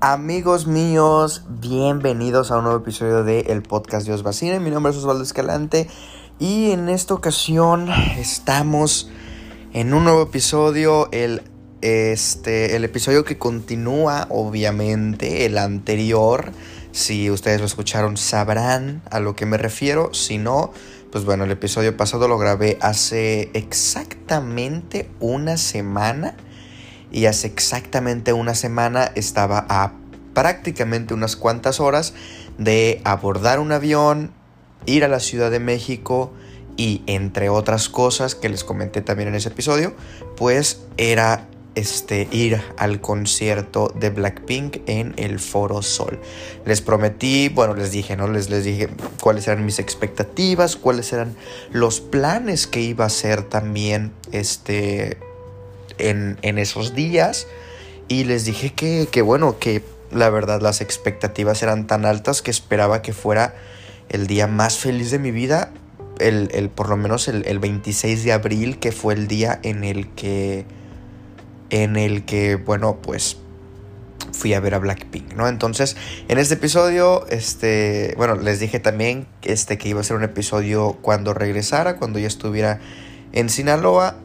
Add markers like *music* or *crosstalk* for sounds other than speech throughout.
Amigos míos, bienvenidos a un nuevo episodio de El Podcast Dios Vacina. Mi nombre es Osvaldo Escalante y en esta ocasión estamos en un nuevo episodio, el, este, el episodio que continúa obviamente el anterior. Si ustedes lo escucharon sabrán a lo que me refiero, si no, pues bueno, el episodio pasado lo grabé hace exactamente una semana y hace exactamente una semana estaba a prácticamente unas cuantas horas de abordar un avión, ir a la Ciudad de México y entre otras cosas que les comenté también en ese episodio, pues era este, ir al concierto de Blackpink en el Foro Sol. Les prometí, bueno, les dije, ¿no? Les, les dije cuáles eran mis expectativas, cuáles eran los planes que iba a hacer también este, en, esos días y les dije que, que, bueno, que la verdad las expectativas eran tan altas que esperaba que fuera el día más feliz de mi vida, el, el por lo menos el, el, 26 de abril, que fue el día en el que, en el que, bueno, pues fui a ver a Blackpink, ¿no? Entonces, en este episodio, este, bueno, les dije también este, que iba a ser un episodio cuando regresara, cuando ya estuviera en Sinaloa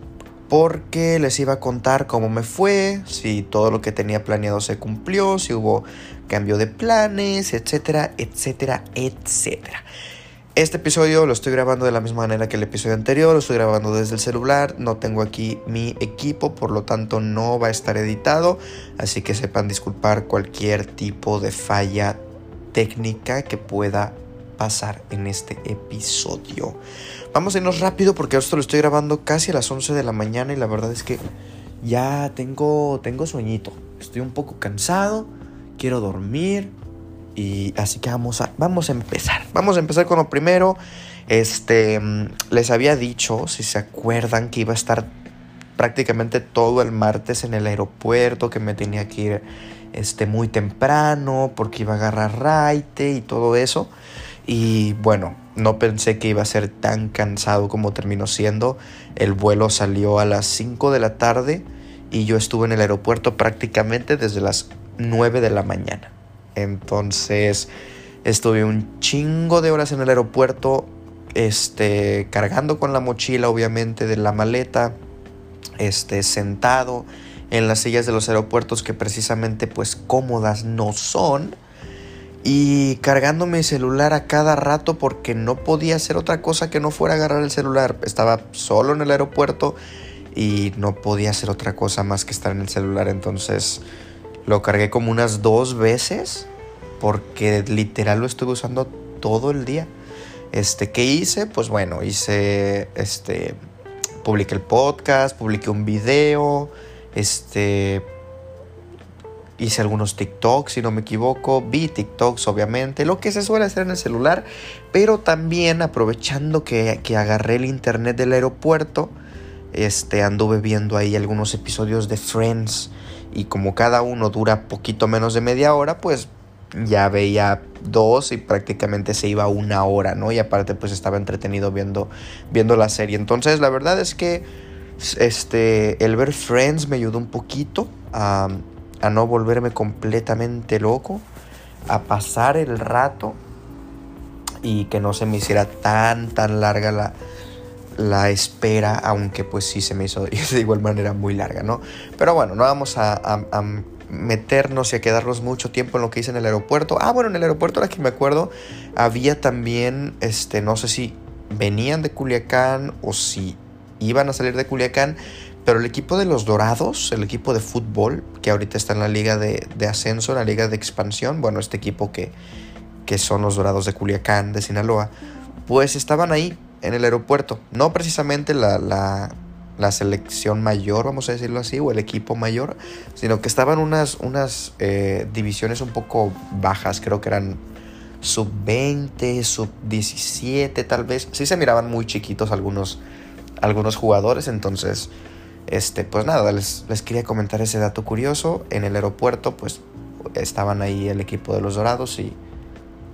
porque les iba a contar cómo me fue, si todo lo que tenía planeado se cumplió, si hubo cambio de planes, etcétera, etcétera, etcétera. Este episodio lo estoy grabando de la misma manera que el episodio anterior, lo estoy grabando desde el celular, no tengo aquí mi equipo, por lo tanto no va a estar editado, así que sepan disculpar cualquier tipo de falla técnica que pueda pasar en este episodio. Vamos a irnos rápido porque esto lo estoy grabando casi a las 11 de la mañana y la verdad es que ya tengo, tengo sueñito. Estoy un poco cansado, quiero dormir y así que vamos a, vamos a empezar. Vamos a empezar con lo primero. Este, les había dicho, si se acuerdan, que iba a estar prácticamente todo el martes en el aeropuerto, que me tenía que ir este, muy temprano porque iba a agarrar raite y todo eso. Y bueno, no pensé que iba a ser tan cansado como terminó siendo. El vuelo salió a las 5 de la tarde y yo estuve en el aeropuerto prácticamente desde las 9 de la mañana. Entonces estuve un chingo de horas en el aeropuerto, este, cargando con la mochila obviamente de la maleta, este, sentado en las sillas de los aeropuertos que precisamente pues cómodas no son y cargando mi celular a cada rato porque no podía hacer otra cosa que no fuera agarrar el celular. Estaba solo en el aeropuerto y no podía hacer otra cosa más que estar en el celular. Entonces lo cargué como unas dos veces porque literal lo estuve usando todo el día. Este, ¿qué hice? Pues bueno, hice, este, publiqué el podcast, publiqué un video, este, hice algunos TikToks, si no me equivoco, vi TikToks obviamente, lo que se suele hacer en el celular, pero también aprovechando que, que agarré el internet del aeropuerto, este, anduve viendo ahí algunos episodios de Friends y como cada uno dura poquito menos de media hora, pues ya veía dos y prácticamente se iba una hora, ¿no? Y aparte pues estaba entretenido viendo, viendo la serie. Entonces la verdad es que este, el ver Friends me ayudó un poquito a a no volverme completamente loco, a pasar el rato y que no se me hiciera tan, tan larga la, la espera, aunque pues sí se me hizo *laughs* de igual manera muy larga, ¿no? Pero bueno, no vamos a, meternos y a quedarnos mucho tiempo en lo que hice en el aeropuerto. Ah, bueno, en el aeropuerto, ahora que me acuerdo, había también, este, no sé si venían de Culiacán o si iban a salir de Culiacán, pero el equipo de los Dorados, el equipo de fútbol, que ahorita está en la liga de, ascenso, en la liga de expansión, bueno, este equipo que, que son los Dorados de Culiacán, de Sinaloa, pues estaban ahí en el aeropuerto. No precisamente la, la, selección mayor, vamos a decirlo así, o el equipo mayor, sino que estaban unas, unas eh, divisiones un poco bajas, creo que eran sub 20, sub 17 tal vez. Sí se miraban muy chiquitos algunos, algunos jugadores, entonces este, pues nada, les, quería comentar ese dato curioso. En el aeropuerto, pues estaban ahí el equipo de los Dorados y,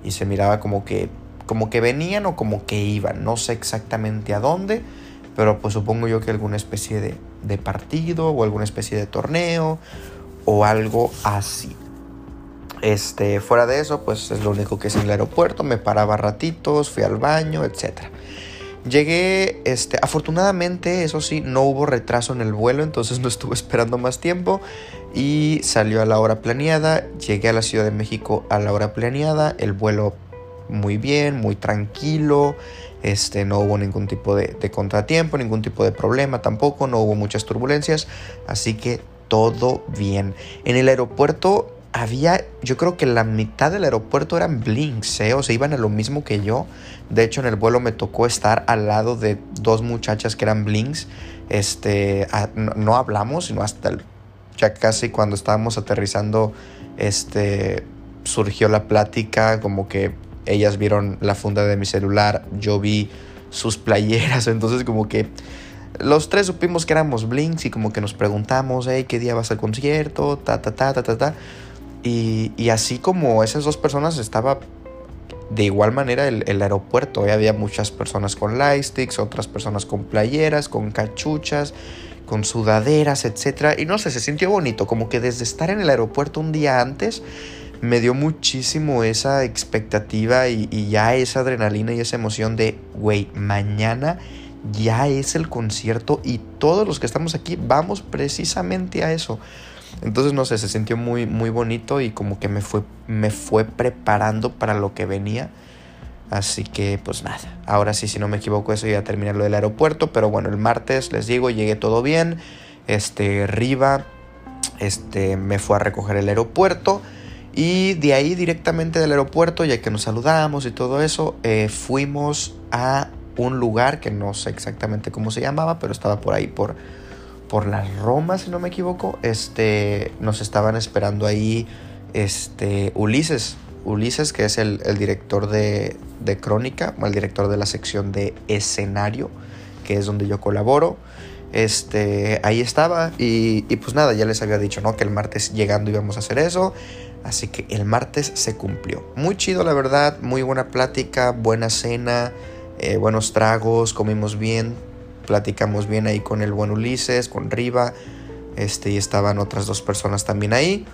y se miraba como que, como que venían o como que iban. No sé exactamente a dónde, pero pues supongo yo que alguna especie de, de partido o alguna especie de torneo o algo así. Este, fuera de eso, pues es lo único que es en el aeropuerto. Me paraba ratitos, fui al baño, etc. Llegué, este, afortunadamente, eso sí, no hubo retraso en el vuelo, entonces no estuve *laughs* esperando más tiempo y salió a la hora planeada. Llegué a la Ciudad de México a la hora planeada, el vuelo muy bien, muy tranquilo. Este, no hubo ningún tipo de, de, contratiempo, ningún tipo de problema tampoco, no hubo muchas turbulencias, así que todo bien. En el aeropuerto había, yo creo que la mitad del aeropuerto eran blinks, ¿eh? o sea, iban a lo mismo que yo. De hecho, en el vuelo me tocó estar al lado de dos muchachas que eran blinks. Este, no, hablamos, sino hasta ya casi cuando estábamos aterrizando, este, surgió la plática, como que ellas vieron la funda de mi celular, yo vi sus playeras, *laughs* entonces como que los tres supimos que éramos blinks y como que nos preguntamos, hey, ¿qué día vas al concierto? Ta, ta, ta, ta, ta, ta. Y, así como esas dos personas estaba de igual manera el, aeropuerto. Había muchas personas con lightsticks, otras personas con playeras, con cachuchas, con sudaderas, etc. Y no sé, se sintió bonito, como que desde estar en el aeropuerto un día antes me dio muchísimo esa expectativa y, y ya esa adrenalina y esa emoción de, güey, mañana ya es el concierto y todos los que estamos aquí vamos precisamente a eso. Entonces, no sé, se sintió muy, muy bonito y como que me fue, me fue preparando para lo que venía. Así que, pues nada, ahora sí, si no me equivoco, eso ya terminé lo del aeropuerto. Pero bueno, el martes, les digo, llegué todo bien. Este, Riva, este, me fue a recoger el aeropuerto. Y de ahí directamente del aeropuerto, ya que nos saludamos y todo eso, eh, fuimos a un lugar que no sé exactamente cómo se llamaba, pero estaba por ahí por por la Roma, si no me equivoco, este, nos estaban esperando ahí este, Ulises. Ulises, que es el, director de, de, Crónica, el director de la sección de escenario, que es donde yo colaboro. Este, ahí estaba y, y, pues nada, ya les había dicho, ¿no? Que el martes llegando íbamos a hacer eso. Así que el martes se cumplió. Muy chido, la verdad, muy buena plática, buena cena, eh, buenos tragos, comimos bien, platicamos bien ahí con el buen Ulises, con Riva, este, y estaban otras dos personas también ahí.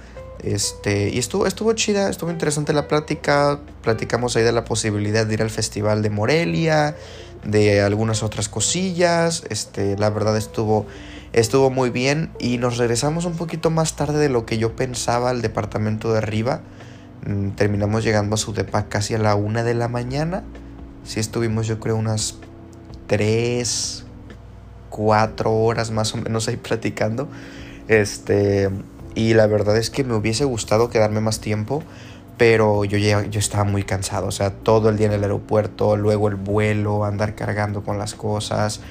Este, y estuvo, estuvo chida, estuvo interesante la plática. Platicamos ahí de la posibilidad de ir al festival de Morelia, de algunas otras cosillas. Este, la verdad estuvo, estuvo muy bien. Y nos regresamos un poquito más tarde de lo que yo pensaba al departamento de arriba. Mm, terminamos llegando a su depa casi a la una de la mañana. Sí estuvimos yo creo unas tres, cuatro horas más o menos ahí platicando. Este, y la verdad es que me hubiese gustado quedarme más tiempo, pero yo, ya, yo estaba muy cansado. O sea, todo el día en el aeropuerto, luego el vuelo, andar cargando con las cosas.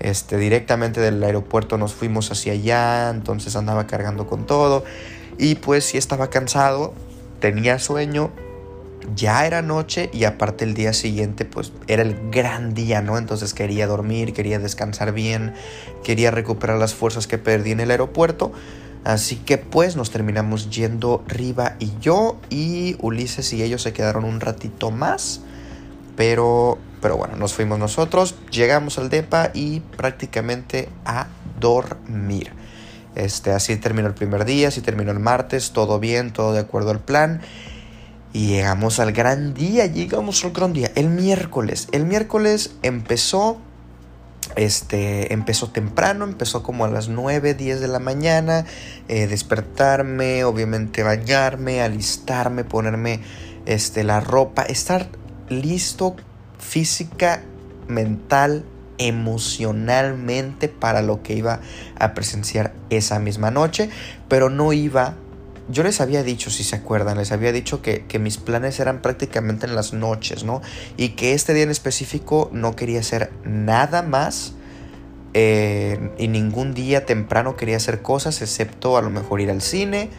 Este, directamente del aeropuerto nos fuimos hacia allá, entonces andaba cargando con todo. Y pues sí estaba cansado, tenía sueño, ya era noche y aparte el día siguiente pues era el gran día, ¿no? Entonces quería dormir, quería descansar bien, quería recuperar las fuerzas que perdí en el aeropuerto. Así que pues nos terminamos yendo Riva y yo y Ulises y ellos se quedaron un ratito más. Pero, pero bueno, nos fuimos nosotros, llegamos al DEPA y prácticamente a dormir. Este, así terminó el primer día, así terminó el martes, todo bien, todo de acuerdo al plan. Y llegamos al gran día, llegamos al gran día, el miércoles. El miércoles empezó, este, empezó temprano, empezó como a las 9, 10 de la mañana, eh, despertarme, obviamente bañarme, alistarme, ponerme este, la ropa, estar listo física, mental, emocionalmente para lo que iba a presenciar esa misma noche, pero no iba yo les había dicho, si se acuerdan, les había dicho que, mis planes eran prácticamente en las noches, ¿no? Y que este día en específico no quería hacer nada más eh, y ningún día temprano quería hacer cosas excepto a lo mejor ir al cine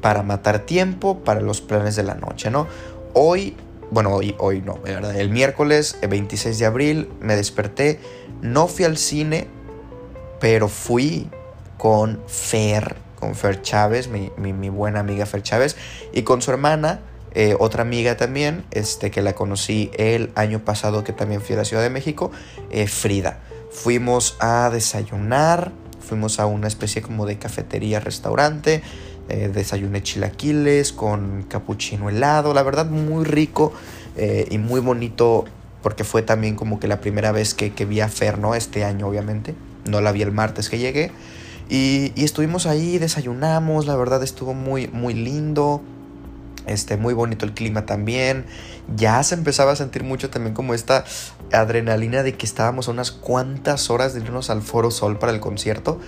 para matar tiempo para los planes de la noche, ¿no? Hoy, bueno, hoy, hoy no, ¿verdad? El miércoles 26 de abril me desperté, no fui al cine, pero fui con Fer con Fer Chávez, mi, buena amiga Fer Chávez, y con su hermana, eh, otra amiga también, este, que la conocí el año pasado, que también fui a la Ciudad de México, eh, Frida. Fuimos a desayunar, fuimos a una especie como de cafetería, restaurante, Eh, desayuné chilaquiles con capuchino helado, la verdad muy rico eh, y muy bonito porque fue también como que la primera vez que, que vi a Fer, ¿no? Este año obviamente, no la vi el martes que llegué. Y, estuvimos ahí, desayunamos, la verdad estuvo muy, muy lindo. Este, muy bonito el clima también. Ya se empezaba a sentir mucho también como esta adrenalina de que estábamos a unas cuantas horas de irnos al Foro Sol para el concierto.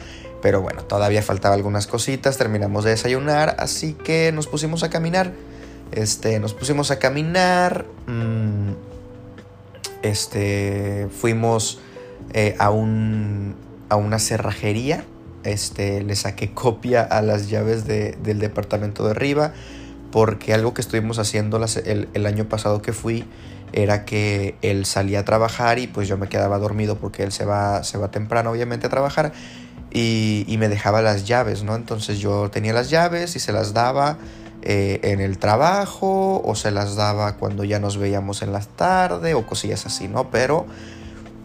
Pero bueno, todavía faltaba algunas cositas, terminamos de desayunar, así que nos pusimos a caminar. Este, nos pusimos a caminar. Mmm, este, fuimos eh, a, un, a una cerrajería. Este, le saqué copia a las llaves de, del departamento de arriba. Porque algo que estuvimos haciendo el, el año pasado que fui era que él salía a trabajar y pues yo me quedaba dormido porque él se va, se va temprano obviamente a trabajar y, y, me dejaba las llaves, ¿no? Entonces yo tenía las llaves y se las daba eh, en el trabajo o se las daba cuando ya nos veíamos en la tarde o cosillas así, ¿no? Pero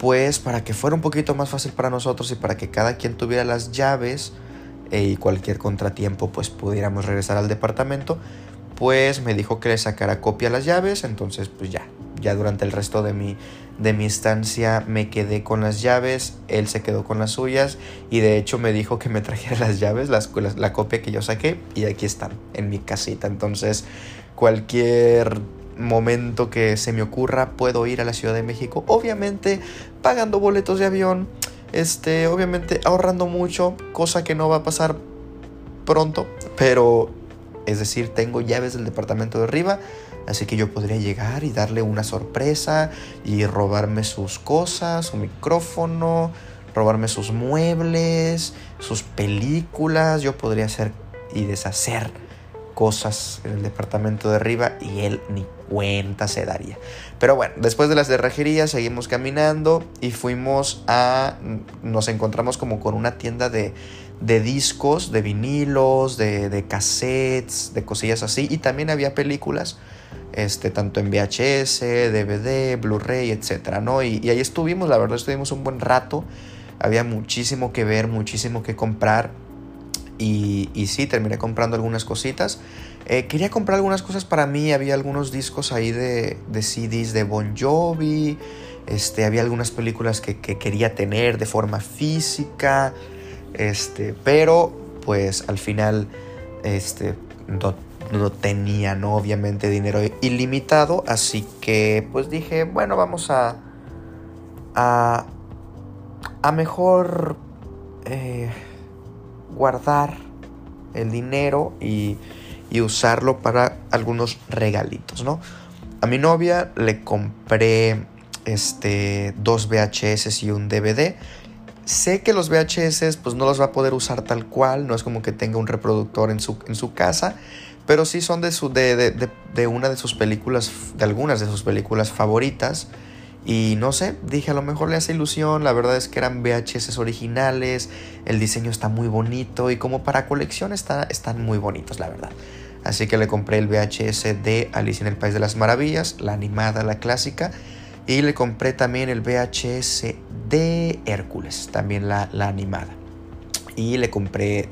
pues para que fuera un poquito más fácil para nosotros y para que cada quien tuviera las llaves eh, y cualquier contratiempo pues pudiéramos regresar al departamento, pues me dijo que le sacara copia a las llaves, entonces pues ya, ya durante el resto de mi, de mi estancia me quedé con las llaves, él se quedó con las suyas y de hecho me dijo que me trajera las llaves, las, la, la copia que yo saqué y aquí están, en mi casita. Entonces cualquier momento que se me ocurra puedo ir a la Ciudad de México, obviamente pagando boletos de avión, este, obviamente ahorrando mucho, cosa que no va a pasar pronto, pero es decir, tengo llaves del departamento de arriba, Así que yo podría llegar y darle una sorpresa y robarme sus cosas, su micrófono, robarme sus muebles, sus películas. Yo podría hacer y deshacer cosas en el departamento de arriba y él ni cuenta se daría. Pero bueno, después de las cerrajerías seguimos caminando y fuimos a... nos encontramos como con una tienda de, de discos, de vinilos, de, de cassettes, de cosillas así y también había películas este, tanto en VHS, DVD, Blu-ray, etcétera, ¿no? Y, y, ahí estuvimos, la verdad, estuvimos un buen rato. Había muchísimo que ver, muchísimo que comprar. Y, y sí, terminé comprando algunas cositas. Eh, quería comprar algunas cosas para mí. Había algunos discos ahí de, de CDs de Bon Jovi. Este, había algunas películas que, que quería tener de forma física. Este, pero pues al final este, no no tenía, ¿no? Obviamente dinero ilimitado, así que pues dije, bueno, vamos a... a, a mejor eh, guardar el dinero y, y usarlo para algunos regalitos, ¿no? A mi novia le compré este, dos VHS y un DVD. Sé que los VHS pues no los va a poder usar tal cual, no es como que tenga un reproductor en su, en su casa, pero sí son de, su, de, de, de, una de sus películas, de algunas de sus películas favoritas. Y no sé, dije a lo mejor le hace ilusión, la verdad es que eran VHS originales, el diseño está muy bonito y como para colección está, están muy bonitos, la verdad. Así que le compré el VHS de Alicia en el País de las Maravillas, la animada, la clásica, y le compré también el VHS de Hércules, también la, animada. Y le compré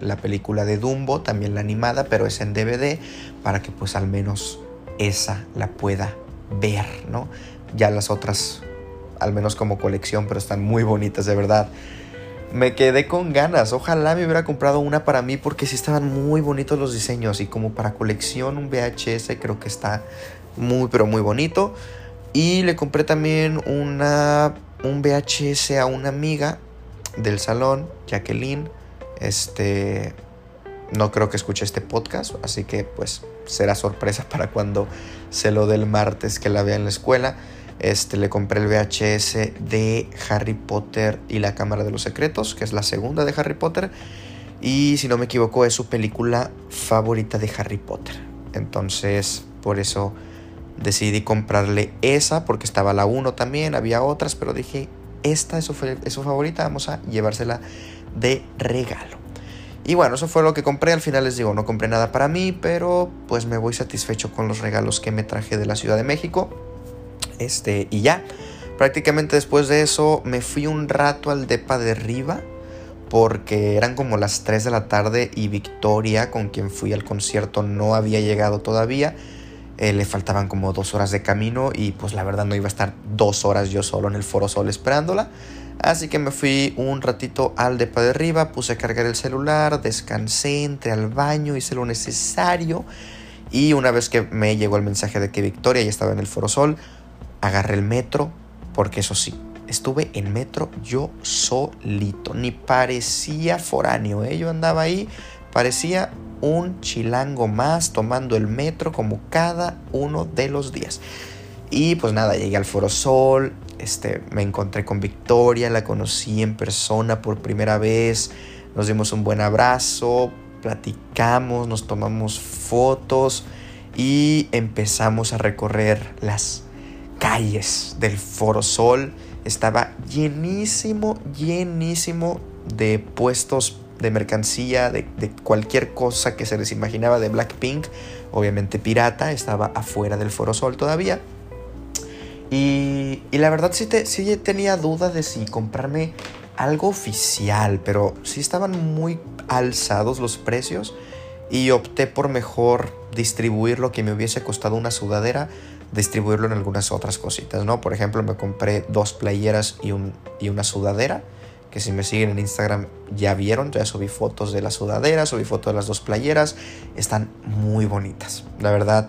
la película de Dumbo, también la animada, pero es en DVD, para que pues al menos esa la pueda ver, ¿no? Ya las otras, al menos como colección, pero están muy bonitas, de verdad. Me quedé con ganas, ojalá me hubiera comprado una para mí porque sí estaban muy bonitos los diseños y como para colección un VHS creo que está muy pero muy bonito. Y le compré también una, un VHS a una amiga del salón, Jacqueline, este, no creo que escuche este podcast, así que pues será sorpresa *laughs* para cuando se lo dé el martes que la vea en la escuela. Este, le compré el VHS de Harry Potter y la Cámara de los Secretos, que es la segunda de Harry Potter. Y si no me equivoco, es su película favorita de Harry Potter. Entonces, por eso decidí comprarle esa, porque estaba la 1 también, había otras, pero dije, esta es su, es su favorita, vamos a llevársela de regalo. Y bueno, eso fue lo que compré. Al final les digo, no compré nada para mí, pero pues me voy satisfecho con los regalos que me traje de la Ciudad de México. Este, y ya. Prácticamente después de eso me fui un rato al depa de arriba porque eran como las 3 de la tarde y Victoria, con quien fui al concierto, no había llegado todavía. Eh, le faltaban como dos horas de camino y pues la verdad no iba a estar dos horas yo solo en el Foro Sol esperándola. Así que me fui un ratito al depa de arriba, puse a cargar el celular, descansé, entré al baño, hice lo necesario. Y una vez que me llegó el mensaje de que Victoria ya estaba en el Foro Sol, agarré el metro, porque eso sí, estuve en metro yo solito, ni parecía foráneo, ¿eh? yo andaba ahí, parecía un chilango más tomando el metro como cada uno de los días. Y pues nada, llegué al Foro Sol, este, me encontré con Victoria, la conocí en persona por primera vez, nos dimos un buen abrazo, platicamos, nos tomamos fotos y empezamos a recorrer las calles del Foro Sol. Estaba llenísimo, llenísimo de puestos de mercancía, de, cualquier cosa que se les imaginaba de Blackpink. Obviamente pirata, estaba afuera del Foro Sol todavía. Y, la verdad sí, te, sí tenía duda de si comprarme algo oficial, pero sí estaban muy alzados los precios y opté por mejor distribuir lo que me hubiese costado una sudadera, distribuirlo en algunas otras cositas, ¿no? Por ejemplo, me compré dos playeras y, un, y una sudadera que si me siguen en Instagram ya vieron, ya subí fotos de la sudadera, subí fotos de las dos playeras, están muy bonitas, la verdad.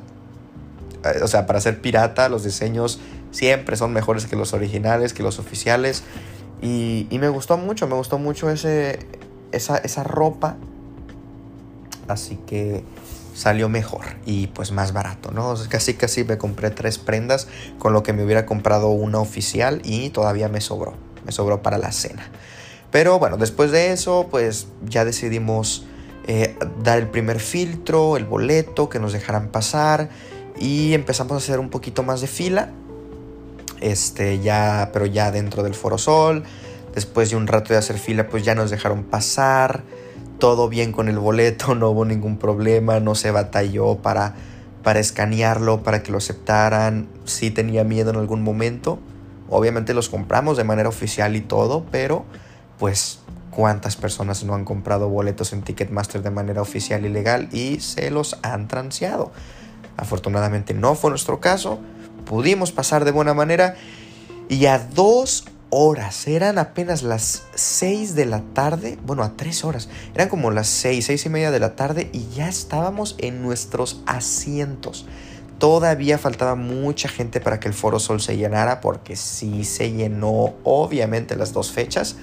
Eh, o sea, para ser pirata, los diseños siempre son mejores que los originales, que los oficiales. Y, me gustó mucho, me gustó mucho ese, esa, esa ropa. Así que salió mejor y pues más barato, ¿no? casi casi me compré tres prendas con lo que me hubiera comprado una oficial y todavía me sobró me sobró para la cena. Pero bueno, después de eso, pues ya decidimos eh, dar el primer filtro, el boleto, que nos dejaran pasar y empezamos a hacer un poquito más de fila. Este, ya, pero ya dentro del Foro Sol. Después de un rato de hacer fila, pues ya nos dejaron pasar. Todo bien con el boleto, *laughs* no hubo ningún problema, no se batalló para, para escanearlo, para que lo aceptaran. Sí tenía miedo en algún momento, Obviamente los compramos de manera oficial y todo, pero pues cuántas personas no han comprado boletos en Ticketmaster de manera oficial y legal y se los han transeado. Afortunadamente no fue nuestro caso, pudimos pasar de buena manera y a dos horas, eran apenas las seis de la tarde, bueno, a tres horas, eran como las seis, seis y media de la tarde y ya estábamos en nuestros asientos. Todavía faltaba mucha gente para que el Foro Sol se llenara, porque sí se llenó obviamente las dos fechas.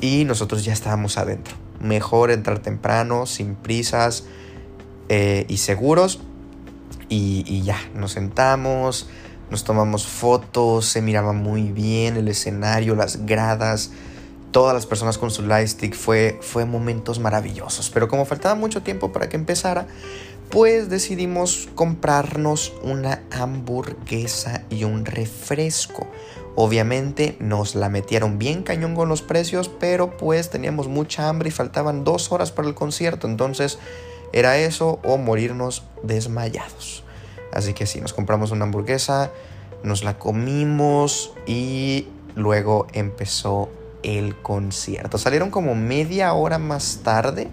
Y nosotros ya estábamos adentro. Mejor entrar temprano, sin prisas eh, y seguros. Y, ya, nos sentamos, nos tomamos fotos, se miraba muy bien el escenario, las gradas, todas las personas con su lightstick. Fue, fue momentos maravillosos. Pero como faltaba mucho tiempo para que empezara, pues decidimos comprarnos una hamburguesa y un refresco. Obviamente nos la metieron bien cañón con los precios, pero pues teníamos mucha hambre y faltaban dos horas para el concierto, entonces era eso o morirnos desmayados. Así que sí, nos compramos una hamburguesa, nos la comimos y luego empezó el concierto. Salieron como media hora más tarde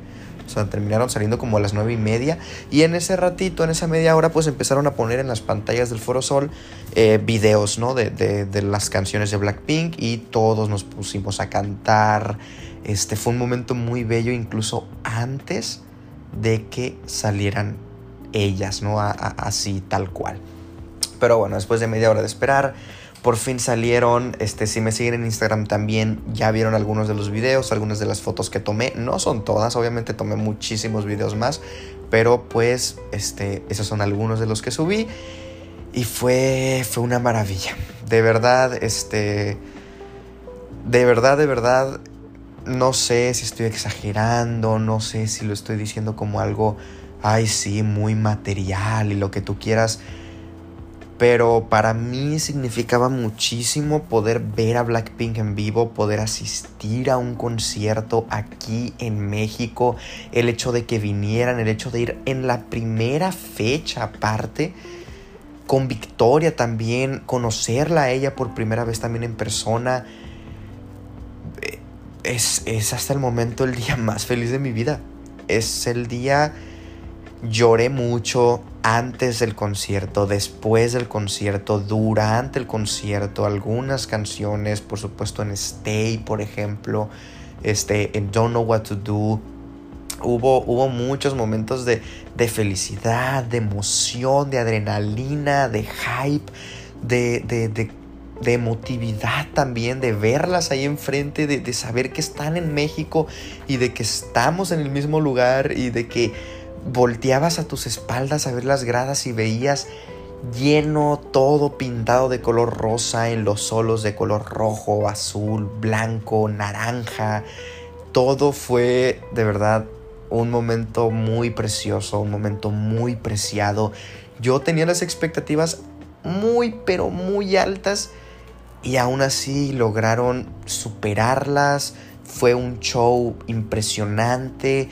o sea, terminaron saliendo como a las nueve y media. Y en ese ratito, en esa media hora, pues empezaron a poner en las pantallas del Foro Sol eh, videos, ¿no? De, de, las canciones de Blackpink y todos nos pusimos a cantar. Este fue un momento muy bello, incluso antes de que salieran ellas, ¿no? así, tal cual. Pero bueno, después de media hora de esperar, por fin salieron, este, si me siguen en Instagram también ya vieron algunos de los videos, algunas de las fotos que tomé, no son todas, obviamente tomé muchísimos videos más, pero pues este, esos son algunos de los que subí y fue, fue una maravilla, de verdad, este, de verdad, de verdad, no sé si estoy exagerando, no sé si lo estoy diciendo como algo, ay sí, muy material y lo que tú quieras, pero para mí significaba muchísimo poder ver a Blackpink en vivo, poder asistir a un concierto aquí en México, el hecho de que vinieran, el hecho de ir en la primera fecha aparte, con Victoria también, conocerla a ella por primera vez también en persona. Eh, es, es hasta el momento el día *laughs* más feliz de mi vida. Es el día lloré mucho antes del concierto, después del concierto, durante el concierto, algunas canciones, por supuesto en Stay, por ejemplo, este, en Don't Know What to Do. Hubo, hubo muchos momentos de, de felicidad, de emoción, de adrenalina, de hype, de, de, de, de emotividad también, de verlas ahí enfrente, de, de saber que están en México y de que estamos en el mismo lugar y de que volteabas a tus espaldas a ver las gradas y veías lleno, todo pintado de color rosa, en los solos de color rojo, azul, blanco, naranja. Todo fue de verdad un momento muy precioso, un momento muy preciado. Yo tenía las expectativas muy, pero muy altas y aún así lograron superarlas. Fue un show impresionante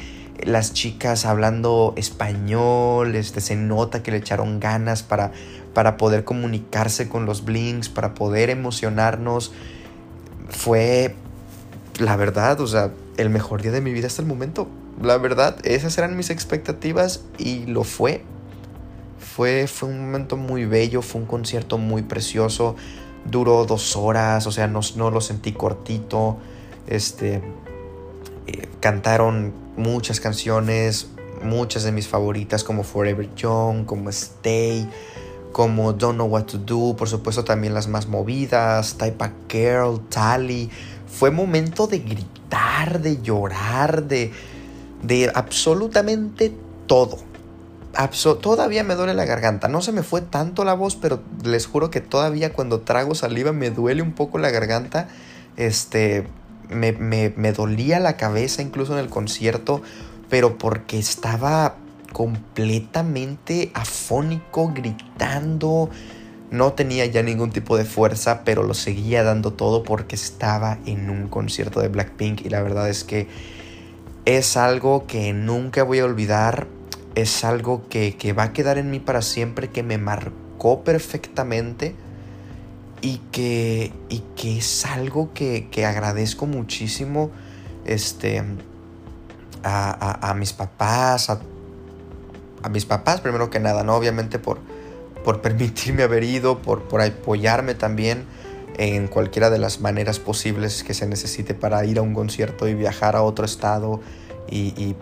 las chicas hablando español, este, se nota que le echaron ganas para, para poder comunicarse con los blinks, para poder emocionarnos. Fue, la verdad, o sea, el mejor día de mi vida hasta el momento. La verdad, esas eran mis expectativas y lo fue. Fue, fue un momento muy bello, fue un concierto muy precioso. Duró dos horas, o sea, no, no lo sentí cortito. Este, eh, cantaron muchas canciones, muchas de mis favoritas como Forever Young, como Stay, como Don't Know What to Do, por supuesto también las más movidas, Type of Girl, Tally. Fue momento de gritar, de llorar, de, de absolutamente todo. todavía me duele la garganta. No se me fue tanto la voz, pero les juro que todavía cuando trago saliva me duele un poco la garganta. Este, me, dolía la cabeza incluso en el concierto, pero porque estaba completamente afónico, gritando. No tenía ya ningún tipo de fuerza, pero lo seguía dando todo porque estaba en un concierto de Blackpink. Y la verdad es que es algo que nunca voy a olvidar, es algo que, que va a quedar en mí para siempre, que me marcó perfectamente y que, y que es algo que, agradezco muchísimo este, a, mis papás, a, mis papás primero que nada, ¿no? Obviamente por, por *laughs* permitirme haber ido, por, por apoyarme también en cualquiera de las maneras posibles que se necesite para ir a un concierto y viajar a otro estado y,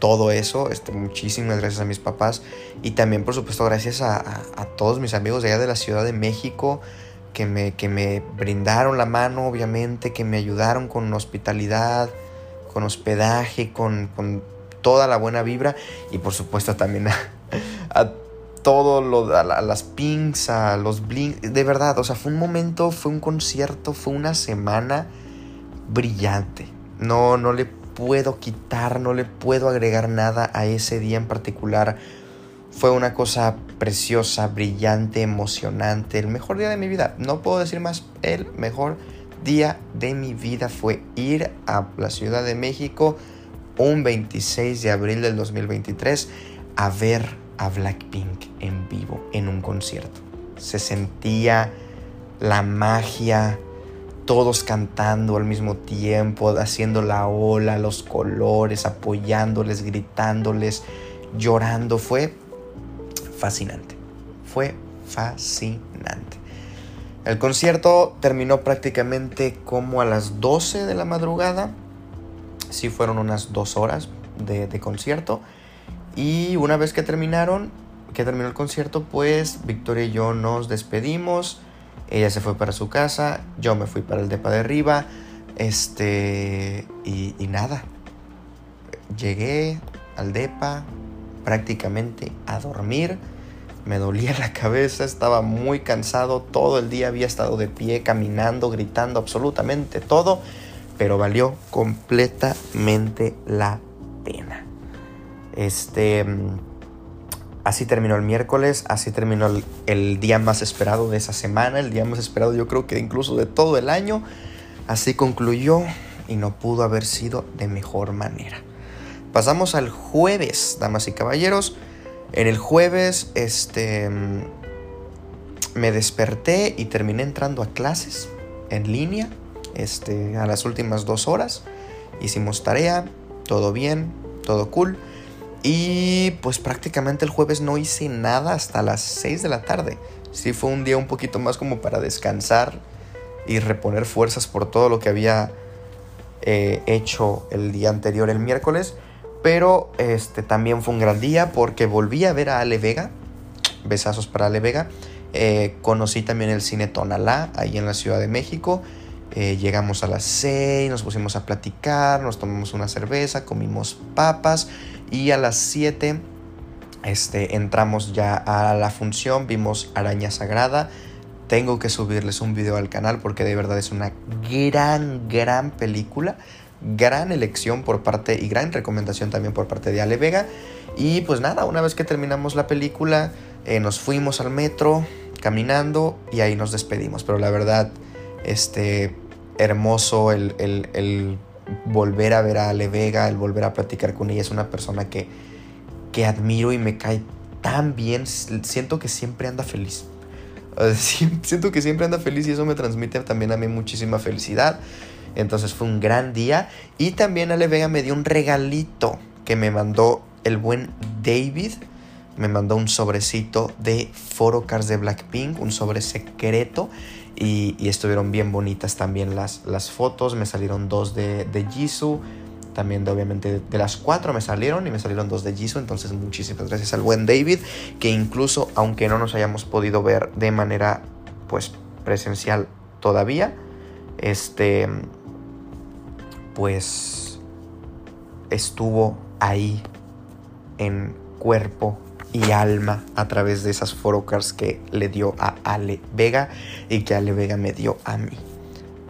todo eso. Este, muchísimas gracias a mis papás y también por supuesto gracias a, a todos mis amigos de allá de la Ciudad de México, que me, que me brindaron la mano, obviamente, que me ayudaron con hospitalidad, con hospedaje, con, toda la buena vibra y por supuesto también a, todo lo, a, las pinks, a los blinks, de verdad, o sea, fue un momento, fue un concierto, fue una semana brillante. No, no le puedo quitar, no le puedo agregar nada a ese día en particular. Fue una cosa preciosa, brillante, emocionante, el mejor día de mi vida. No puedo decir más, el mejor día de mi vida fue ir a la Ciudad de México un 26 de abril del 2023 a ver a Blackpink en vivo, en un concierto. Se sentía la magia, todos cantando al mismo tiempo, haciendo la ola, los colores, apoyándoles, gritándoles, llorando. Fue fascinante. Fue fascinante. El concierto terminó prácticamente como a las 12 de la madrugada. Sí fueron unas dos horas de, concierto. Y una vez que terminaron, que terminó el concierto, pues Victoria y yo nos despedimos. Ella se fue para su casa, yo me fui para el depa de arriba. Este, y, y nada. Llegué al depa prácticamente a dormir me dolía la cabeza, estaba muy cansado, todo el día había estado de pie, caminando, gritando, absolutamente todo, pero valió completamente la pena. Este, así terminó el miércoles, así terminó el, el día más esperado de esa semana, el día más esperado yo creo que incluso de todo el año. Así concluyó y no pudo haber sido de mejor manera. Pasamos al jueves, damas y caballeros. En el jueves, este, me desperté y terminé entrando a clases en línea, este, a las últimas dos horas. hicimos tarea, todo bien, todo cool. Y pues prácticamente el jueves no hice nada hasta las 6 de la tarde. Sí fue un día un poquito más como para descansar y reponer fuerzas por todo lo que había eh, hecho el día anterior, el miércoles. Pero este también fue un gran día porque volví a ver a Ale Vega. Besazos para Ale Vega. Eh, conocí también el cine Tonalá, ahí en la Ciudad de México. Eh, llegamos a las 6, nos pusimos a platicar, nos tomamos una cerveza, comimos papas y a las 7 este, entramos ya a la función, vimos Araña Sagrada. Tengo que subirles un video al canal porque de verdad es una gran, gran película. Gran elección por parte y gran recomendación también por parte de Ale Vega. Y pues nada, una vez que terminamos la película, eh, nos fuimos al metro caminando y ahí nos despedimos. Pero la verdad, este, hermoso el, volver a ver a Ale Vega, el volver a platicar con ella. Es una persona que, que admiro y me cae tan bien. Siento que siempre anda feliz. *laughs* Siento que siempre anda feliz y eso me transmite también a mí muchísima felicidad. Entonces fue un gran día. Y también Ale Vega me dio un regalito que me mandó el buen David. Me mandó un sobrecito de Photocars de Blackpink, un sobre secreto. Y, estuvieron bien bonitas también las, las fotos. Me salieron dos de, de Jisoo. También de, obviamente de las cuatro me salieron y me salieron dos de Jisoo. Entonces muchísimas gracias al buen David. Que incluso aunque no nos hayamos podido ver de manera pues presencial todavía. Este pues estuvo ahí en cuerpo y alma a través de esas photocars que le dio a Ale Vega y que Ale Vega me dio a mí.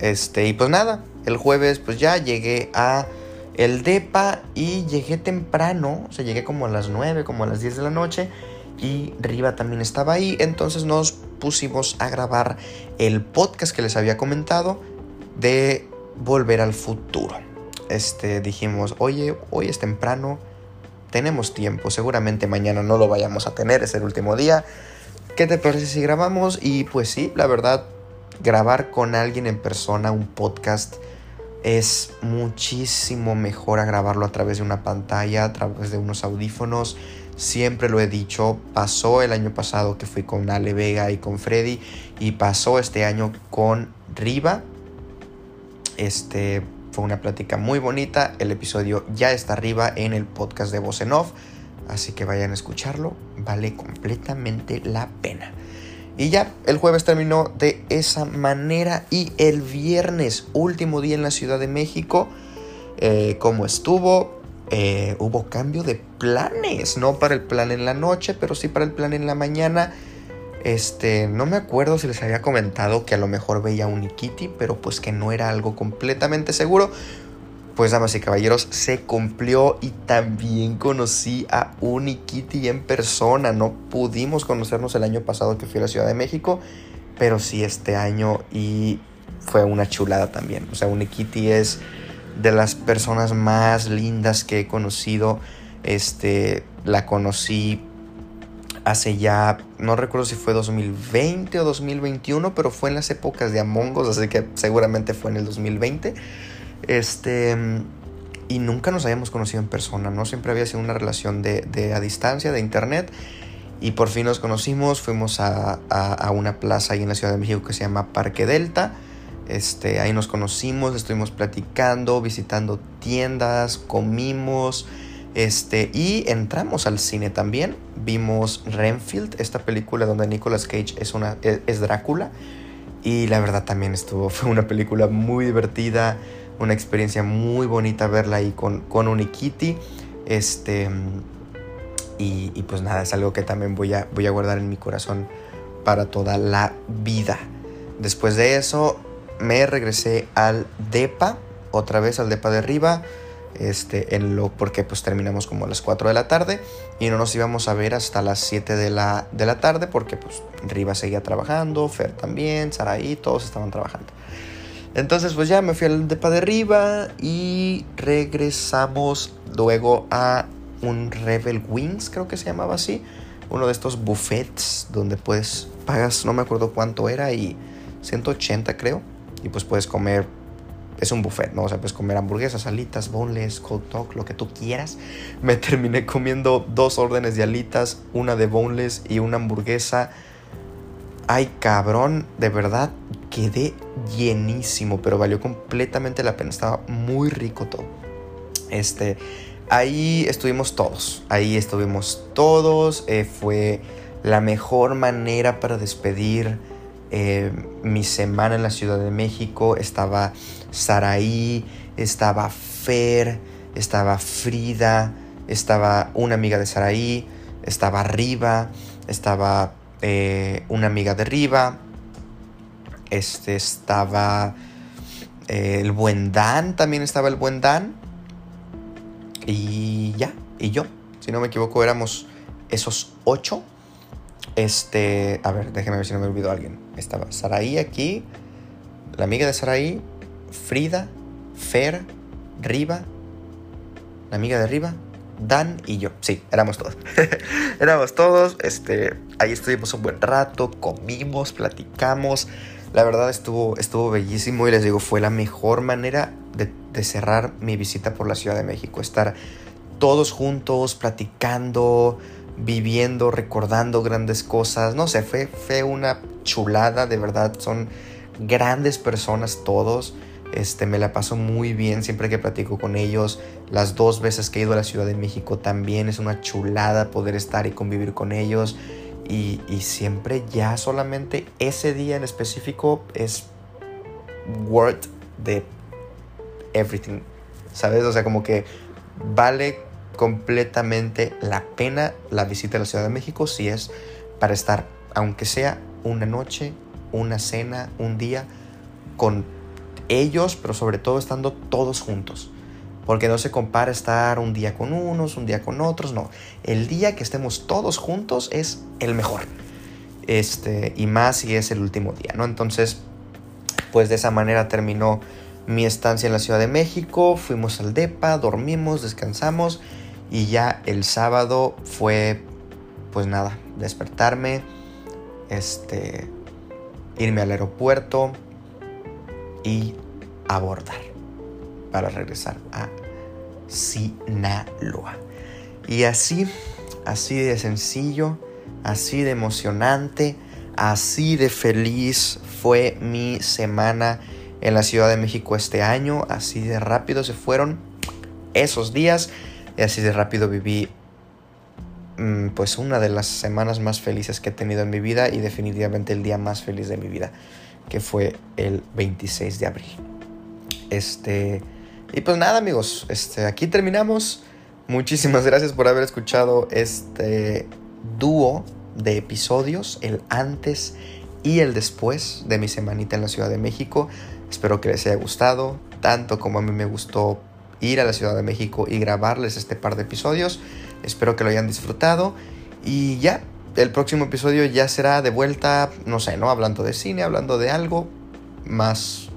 Este, y pues nada, el jueves pues ya llegué a el DEPA y llegué temprano, o sea, llegué como a las 9, como a las 10 de la noche y Riva también estaba ahí, entonces nos pusimos a grabar el podcast que les había comentado de Volver al Futuro. Este, dijimos, oye, hoy es temprano, tenemos tiempo, seguramente mañana no lo vayamos a tener, es el último día. ¿Qué te parece si grabamos? Y pues sí, la verdad, grabar con alguien en persona un podcast es muchísimo mejor a grabarlo a través de una pantalla, a través de unos audífonos. Siempre lo he dicho, pasó el año pasado que fui con Ale Vega y con Freddy y pasó este año con Riva. Este, fue una plática muy bonita. El episodio ya está arriba en el podcast de Voz en Off. Así que vayan a escucharlo. Vale completamente la pena. Y ya, el jueves terminó de esa manera. Y el viernes, último día en la Ciudad de México, eh, como estuvo, eh, hubo cambio de planes. No para el plan en la noche, pero sí para el plan en la mañana. Este, no me acuerdo si les había comentado que a lo mejor veía un Ikiti, pero pues que no era algo completamente seguro. Pues damas y caballeros, se cumplió y también conocí a Unikitty en persona. No pudimos conocernos el año pasado que fui a la Ciudad de México, pero sí este año y fue una chulada también. O sea, Unikitty es de las personas más lindas que he conocido. Este, la conocí hace ya, no recuerdo si fue 2020 o 2021, pero fue en las épocas de Among Us, así que seguramente fue en el 2020. Este, y nunca nos habíamos conocido en persona, ¿no? Siempre había sido una relación de, a distancia, de internet. Y por fin nos conocimos, fuimos a, a, una plaza ahí en la Ciudad de México que se llama Parque Delta. Este, ahí nos conocimos, estuvimos platicando, visitando tiendas, comimos, este, y entramos al cine también. Vimos Renfield, esta película donde Nicolas Cage es, una, e, es, Drácula. Y la verdad también estuvo, *laughs* fue una película muy divertida, una experiencia muy bonita verla ahí con, con Unikitty. Este, y, y, pues nada, es algo que también voy a, voy a guardar en mi corazón para toda la vida. Después de eso me regresé al DEPA, otra vez al DEPA de arriba este, en lo, porque pues terminamos como a las 4 de la tarde y no nos íbamos a ver hasta las 7 de la, de la tarde porque pues Riva seguía trabajando, Fer también, Saraí, todos estaban trabajando. Entonces pues ya me fui al depa de Riva y regresamos luego a un Rebel Wings, creo que se llamaba así, uno de estos buffets donde pues pagas, no me acuerdo cuánto era y 180 creo, y pues puedes comer es un buffet, ¿no? O sea, puedes comer hamburguesas, alitas, boneless, cold dog, lo que tú quieras. *laughs* Me terminé comiendo dos órdenes de alitas, una de boneless y una hamburguesa. Ay, cabrón, de verdad, quedé llenísimo, pero valió completamente la pena. Estaba muy rico todo. Este, ahí estuvimos todos. Ahí estuvimos todos. Eh, fue la mejor manera para despedir eh, mi semana en la Ciudad de México. Estaba Saraí, estaba Fer, estaba Frida, estaba una amiga de Saraí, estaba Riva, estaba eh, una amiga de Riva, este estaba eh, el buen Dan, también estaba el buen Dan. Y ya, y yo, si no me equivoco, éramos esos ocho. Este, a ver, déjenme ver si no me olvidó alguien. Estaba Saraí aquí, la amiga de Saraí, Frida, Fer, Riva, la amiga de Riva, Dan y yo. Sí, éramos todos. *laughs* éramos todos. Este, ahí estuvimos un buen rato, comimos, platicamos. La verdad estuvo, estuvo bellísimo y les digo, fue la mejor manera de, cerrar mi visita por la Ciudad de México. Estar todos juntos, platicando, viviendo, recordando grandes cosas. No sé, fue, fue una chulada, de verdad. Son grandes personas todos. Este, me la paso muy bien siempre que platico con ellos. Las dos veces que he ido a la Ciudad de México también es una chulada poder estar y convivir con ellos. Y, y siempre ya solamente ese día en específico es worth de everything. ¿Sabes? O sea, como que vale completamente la pena la visita a la Ciudad de México si es para estar, aunque sea una noche, una cena, un día, con ellos, pero sobre todo estando todos juntos. Porque no se compara estar un día con unos, un día con otros, no. El día que estemos todos juntos es el mejor. Este, y más si es el último día, ¿no? Entonces, pues de esa manera terminó mi estancia en la Ciudad de México. Fuimos al DEPA, dormimos, descansamos y ya el sábado fue, pues nada, despertarme, este, irme al aeropuerto y abordar para regresar a Sinaloa. Y así, así de sencillo, así de emocionante, así de feliz fue mi semana en la Ciudad de México este año. Así de rápido se fueron esos días. Y así de rápido viví mm, pues una de las semanas más felices que he tenido en mi vida y definitivamente el día más feliz de mi vida, que fue el 26 de abril. Este, y pues nada, amigos, este, aquí terminamos. Muchísimas gracias por haber escuchado este dúo de episodios, el antes y el después de mi semanita en la Ciudad de México. Espero que les haya gustado, tanto como a mí me gustó ir a la Ciudad de México y grabarles este par de episodios. Espero que lo hayan disfrutado. Y ya, el próximo episodio ya será de vuelta, no sé, ¿no? Hablando de cine, hablando de algo más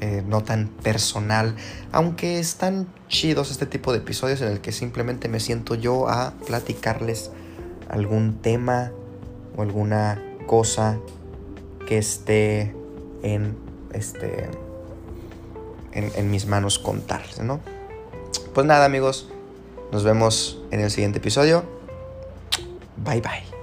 eh, no tan personal. Aunque están chidos este tipo de episodios en el que simplemente me siento yo a platicarles algún tema o alguna cosa que esté en este en, en mis manos contarles, ¿no? Pues nada amigos, nos vemos en el siguiente episodio. Bye bye.